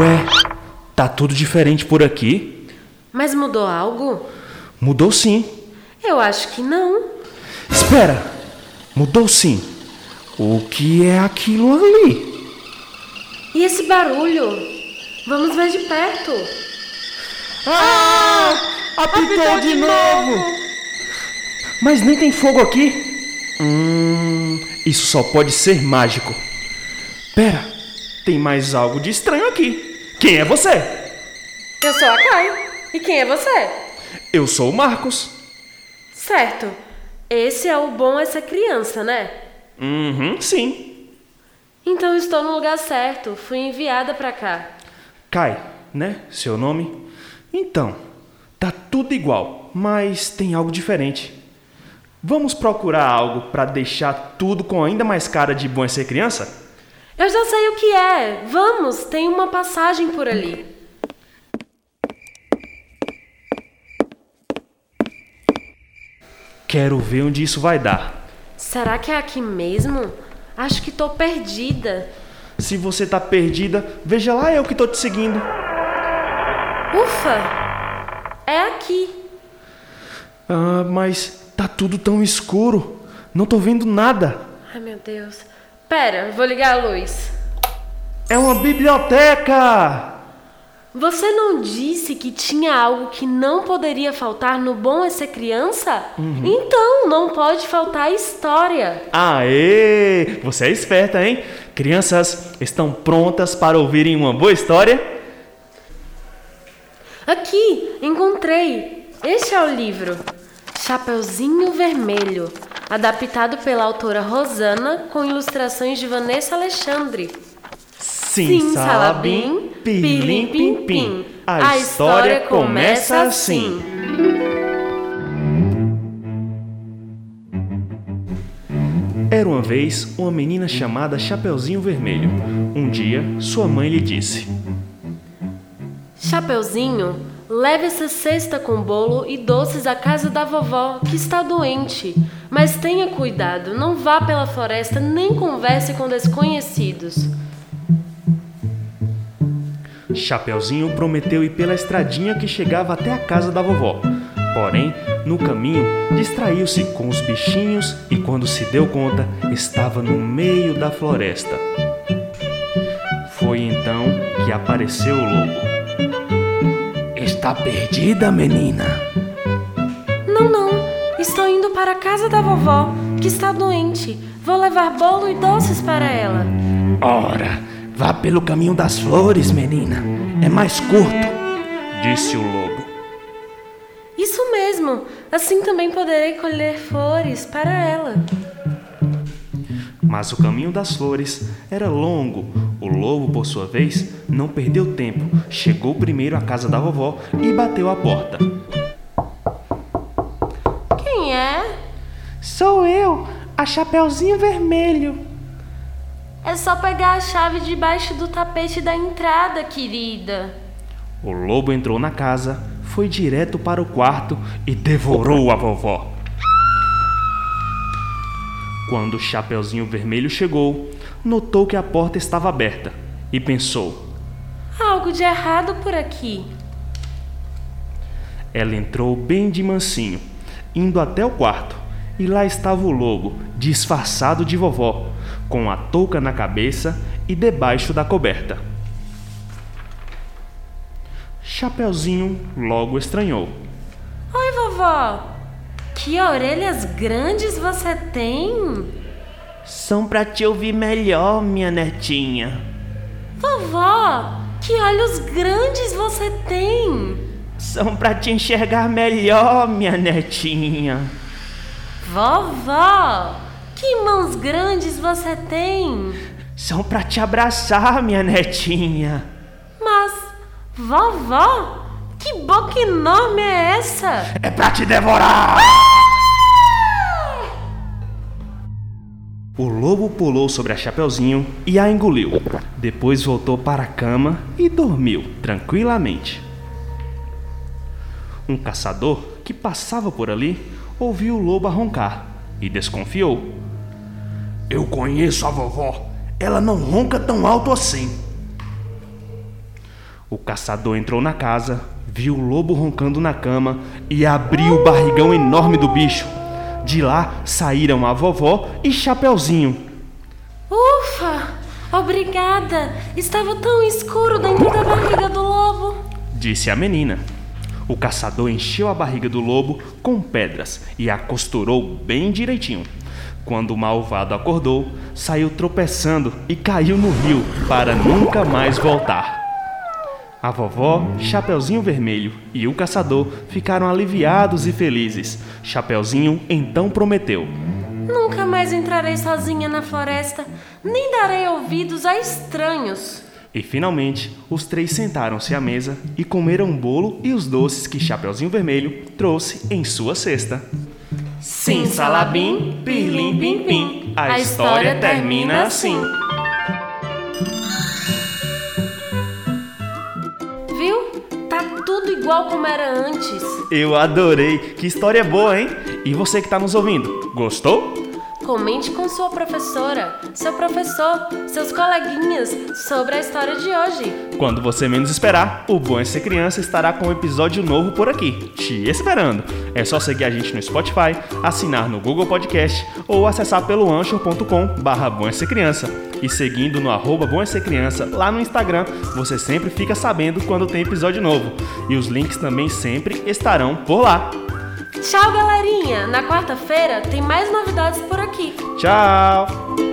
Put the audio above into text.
Ué, tá tudo diferente por aqui? Mas mudou algo? Mudou sim. Eu acho que não. Espera! Mudou sim. O que é aquilo ali? E esse barulho? Vamos ver de perto. Ah! Apitou, de, novo. Mas nem tem fogo aqui. Hum, isso só pode ser mágico. Pera, tem mais algo de estranho aqui. Quem é você? Eu sou a Kai. E quem é você? Eu sou o Marcos. Certo. Esse é o bom essa criança, né? Uhum, sim. Então estou no lugar certo. Fui enviada para cá. Kai, né? Seu nome? Então, tá tudo igual, mas tem algo diferente. Vamos procurar algo para deixar tudo com ainda mais cara de bom ser criança? Eu já sei o que é. Vamos, tem uma passagem por ali. Quero ver onde isso vai dar. Será que é aqui mesmo? Acho que tô perdida. Se você tá perdida, veja lá eu que tô te seguindo. Ufa! É aqui. Ah, mas tá tudo tão escuro. Não tô vendo nada. Ai, meu Deus. Pera, vou ligar a luz. É uma biblioteca! Você não disse que tinha algo que não poderia faltar no Bom é Ser Criança? Uhum. Então, não pode faltar história. Aê! Você é esperta, hein? Crianças, estão prontas para ouvirem uma boa história? Aqui, encontrei. Este é o livro. Chapeuzinho Vermelho, adaptado pela autora Rosana, com ilustrações de Vanessa Alexandre. Sim, Sim Salabim, Pilim Pim Pim. A, a história começa assim. Era uma vez uma menina chamada Chapeuzinho Vermelho. Um dia, sua mãe lhe disse: Chapeuzinho, leve essa cesta com bolo e doces à casa da vovó, que está doente. Mas tenha cuidado, não vá pela floresta nem converse com desconhecidos. Chapeuzinho prometeu ir pela estradinha que chegava até a casa da vovó. Porém, no caminho, distraiu-se com os bichinhos e, quando se deu conta, estava no meio da floresta. Foi então que apareceu o lobo. Está perdida, menina? Não, não. Estou indo para a casa da vovó, que está doente. Vou levar bolo e doces para ela. Ora, Vá pelo caminho das flores, menina. É mais curto, disse o lobo. Isso mesmo. Assim também poderei colher flores para ela. Mas o caminho das flores era longo. O lobo, por sua vez, não perdeu tempo. Chegou primeiro à casa da vovó e bateu a porta. Quem é? Sou eu, a Chapeuzinho Vermelho. É só pegar a chave debaixo do tapete da entrada, querida. O lobo entrou na casa, foi direto para o quarto e devorou a vovó. Quando o Chapeuzinho Vermelho chegou, notou que a porta estava aberta e pensou: Algo de errado por aqui. Ela entrou bem de mansinho, indo até o quarto, e lá estava o lobo, disfarçado de vovó, com a touca na cabeça e debaixo da coberta. Chapeuzinho logo estranhou. Oi, vovó! Que orelhas grandes você tem! São para te ouvir melhor, minha netinha. Vovó, que olhos grandes você tem! São para te enxergar melhor, minha netinha. Vovó, que mãos grandes você tem! São para te abraçar, minha netinha. Mas, vovó, que boca enorme é essa? É para te devorar! O lobo pulou sobre a Chapeuzinho e a engoliu. Depois voltou para a cama e dormiu tranquilamente. Um caçador que passava por ali ouviu o lobo roncar e desconfiou. Eu conheço a vovó. Ela não ronca tão alto assim. O caçador entrou na casa, viu o lobo roncando na cama e abriu o barrigão enorme do bicho. De lá saíram a vovó e Chapeuzinho. Ufa! Obrigada! Estava tão escuro dentro da barriga do lobo. Disse a menina. O caçador encheu a barriga do lobo com pedras e a costurou bem direitinho. Quando o malvado acordou, saiu tropeçando e caiu no rio para nunca mais voltar. A vovó, Chapeuzinho Vermelho e o caçador ficaram aliviados e felizes. Chapeuzinho então prometeu: Nunca mais entrarei sozinha na floresta, nem darei ouvidos a estranhos. E finalmente, os três sentaram-se à mesa e comeram o bolo e os doces que Chapeuzinho Vermelho trouxe em sua cesta. Sim, salabim, pirlim, pim, pim. A história termina assim. Viu? Tá tudo igual como era antes. Eu adorei! Que história boa, hein? E você que está nos ouvindo, gostou? Comente com sua professora, seu professor, seus coleguinhas sobre a história de hoje. Quando você menos esperar, o Bom é Ser Criança estará com um episódio novo por aqui, te esperando. É só seguir a gente no Spotify, assinar no Google Podcast ou acessar pelo anchor.com barra Ser Criança. E seguindo no arroba Bom é Ser Criança lá no Instagram, você sempre fica sabendo quando tem episódio novo. E os links também sempre estarão por lá. Tchau, galerinha! Na quarta-feira tem mais novidades por aqui. Tchau!